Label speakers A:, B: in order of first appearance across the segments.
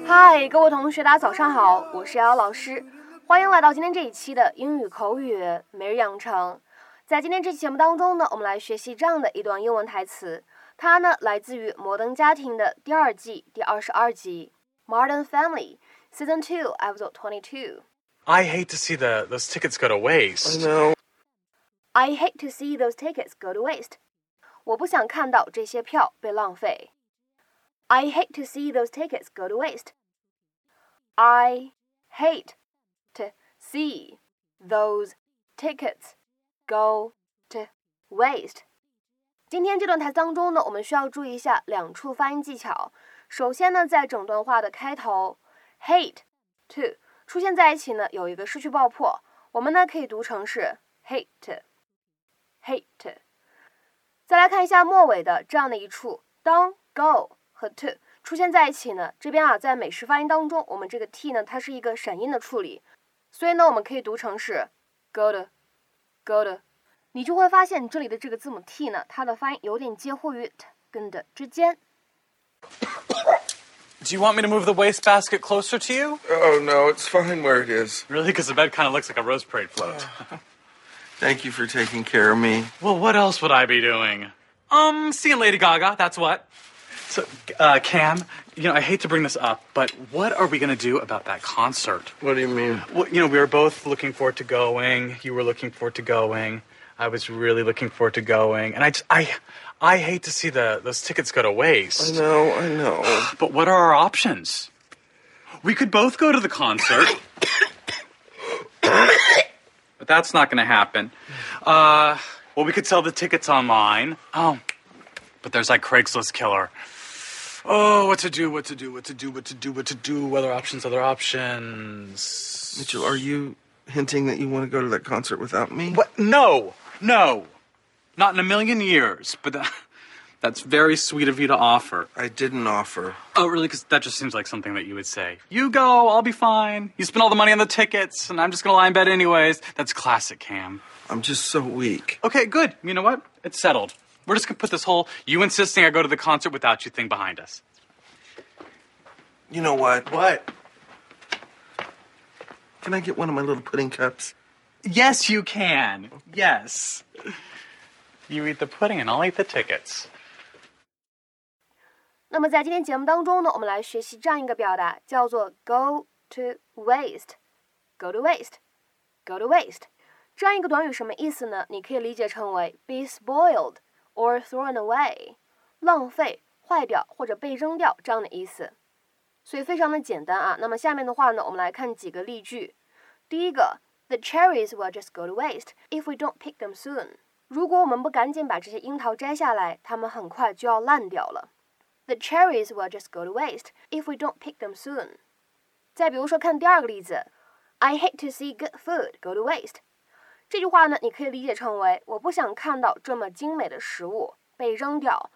A: 嗨，各位同学，大家早上好，我是瑶瑶老师，欢迎来到今天这一期的英语口语每日养成。在今天这期节目当中呢，我们来学习这样的一段英文台词，它呢来自于《摩登家庭》的第二季第二十二集《Modern Family》Season Two Episode Twenty Two。
B: I hate to see the those tickets go to waste.
C: know.
A: I hate to see those tickets go to waste. 我不想看到这些票被浪费。I hate to see those tickets go to waste. I hate to see those tickets go to waste. 今天这段台词当中呢，我们需要注意一下两处发音技巧。首先呢，在整段话的开头，hate to 出现在一起呢，有一个失去爆破，我们呢可以读成是 hate。hate。再来看一下末尾的这样的一处，当 go 和 to 出现在一起呢，这边啊在美式发音当中，我们这个 t 呢它是一个闪音的处理，所以呢我们可以读成是 go 的 go 的，你就会发现这里的这个字母 t 呢，它的发音有点介乎于 t 跟的之间。
B: Do you want me to move the wastebasket closer to you?
C: Oh, no, it's fine where it is.
B: Really? Because the bed kind of looks like a Rose Parade float.
C: Thank you for taking care of me.
B: well, what else would I be doing? Um, seeing Lady Gaga. That's what. So, uh, Cam, you know, I hate to bring this up, but what are we gonna do about that concert?
C: What do you mean?
B: Well, you know, we were both looking forward to going. You were looking forward to going. I was really looking forward to going, and I just, I, I hate to see the those tickets go to waste.
C: I know, I know.
B: But what are our options? We could both go to the concert. but that's not going to happen. Uh, well, we could sell the tickets online. Oh, but there's that Craigslist killer. Oh, what to do, what to do, what to do, what to do, what to do, other options, other options.
C: Mitchell, are you hinting that you want to go to that concert without me?
B: What? No, no. Not in a million years, but that, that's very sweet of you to offer.
C: I didn't offer.
B: Oh, really? Because that just seems like something that you would say. You go, I'll be fine. You spend all the money on the tickets, and I'm just gonna lie in bed anyways. That's classic, Cam.
C: I'm just so weak.
B: Okay, good. You know what? It's settled. We're just gonna put this whole you insisting I go to the concert without you thing behind us.
C: You know what?
B: What?
C: Can I get one of my little pudding cups?
B: Yes, you can. Yes. You eat the pudding, and I'll eat the tickets.
A: 那么在今天节目当中呢，我们来学习这样一个表达，叫做 go to waste。go to waste。go to waste。这样一个短语什么意思呢？你可以理解成为 be spoiled or thrown away，浪费、坏掉或者被扔掉这样的意思。所以非常的简单啊。那么下面的话呢，我们来看几个例句。第一个，The cherries will just go to waste if we don't pick them soon。如果我们不赶紧把这些樱桃摘下来，它们很快就要烂掉了。The cherries will just go to waste if we don't pick them soon。再比如说，看第二个例子，I hate to see good food go to waste。 这句话呢，你可以理解成为我不想看到这么精美的食物被扔掉，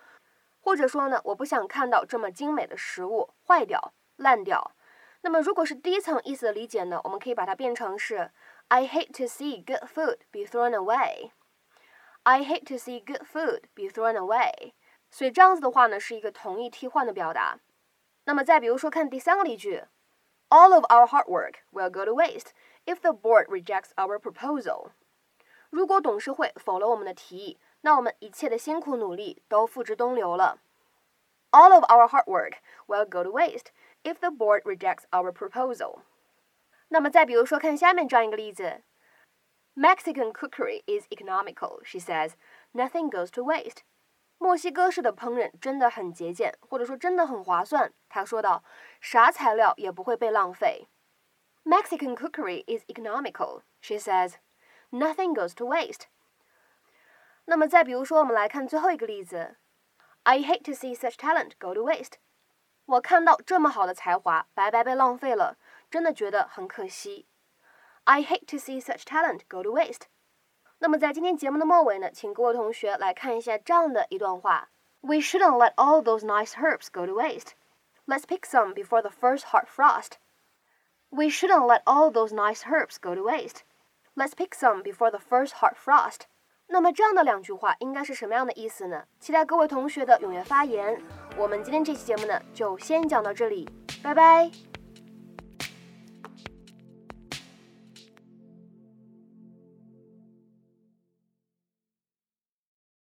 A: 或者说呢，我不想看到这么精美的食物坏掉、烂掉。那么如果是第一层意思的理解呢，我们可以把它变成是 I hate to see good food be thrown away。I hate to see good food be thrown away。所以这样子的话呢，是一个同义替换的表达。那么再比如说，看第三个例句，All of our hard work will go to waste if the board rejects our proposal。如果董事会否了我们的提议，那我们一切的辛苦努力都付之东流了。All of our hard work will go to waste if the board rejects our proposal。那么再比如说，看下面这样一个例子，Mexican cookery is economical, she says. Nothing goes to waste. 墨西哥式的烹饪真的很节俭，或者说真的很划算。他说道，啥材料也不会被浪费。Mexican cookery is economical, she says. Nothing goes to waste. 那么再比如说，我们来看最后一个例子，I hate to see such talent go to waste. 我看到这么好的才华白白被浪费了，真的觉得很可惜。I hate to see such talent go to waste. 那么在今天节目的末尾呢，请各位同学来看一下这样的一段话：We shouldn't let all those nice herbs go to waste. Let's pick some before the first hard frost. We shouldn't let all those nice herbs go to waste. Let's pick some before the first hard frost. 那么这样的两句话应该是什么样的意思呢？期待各位同学的踊跃发言。我们今天这期节目呢，就先讲到这里。拜拜。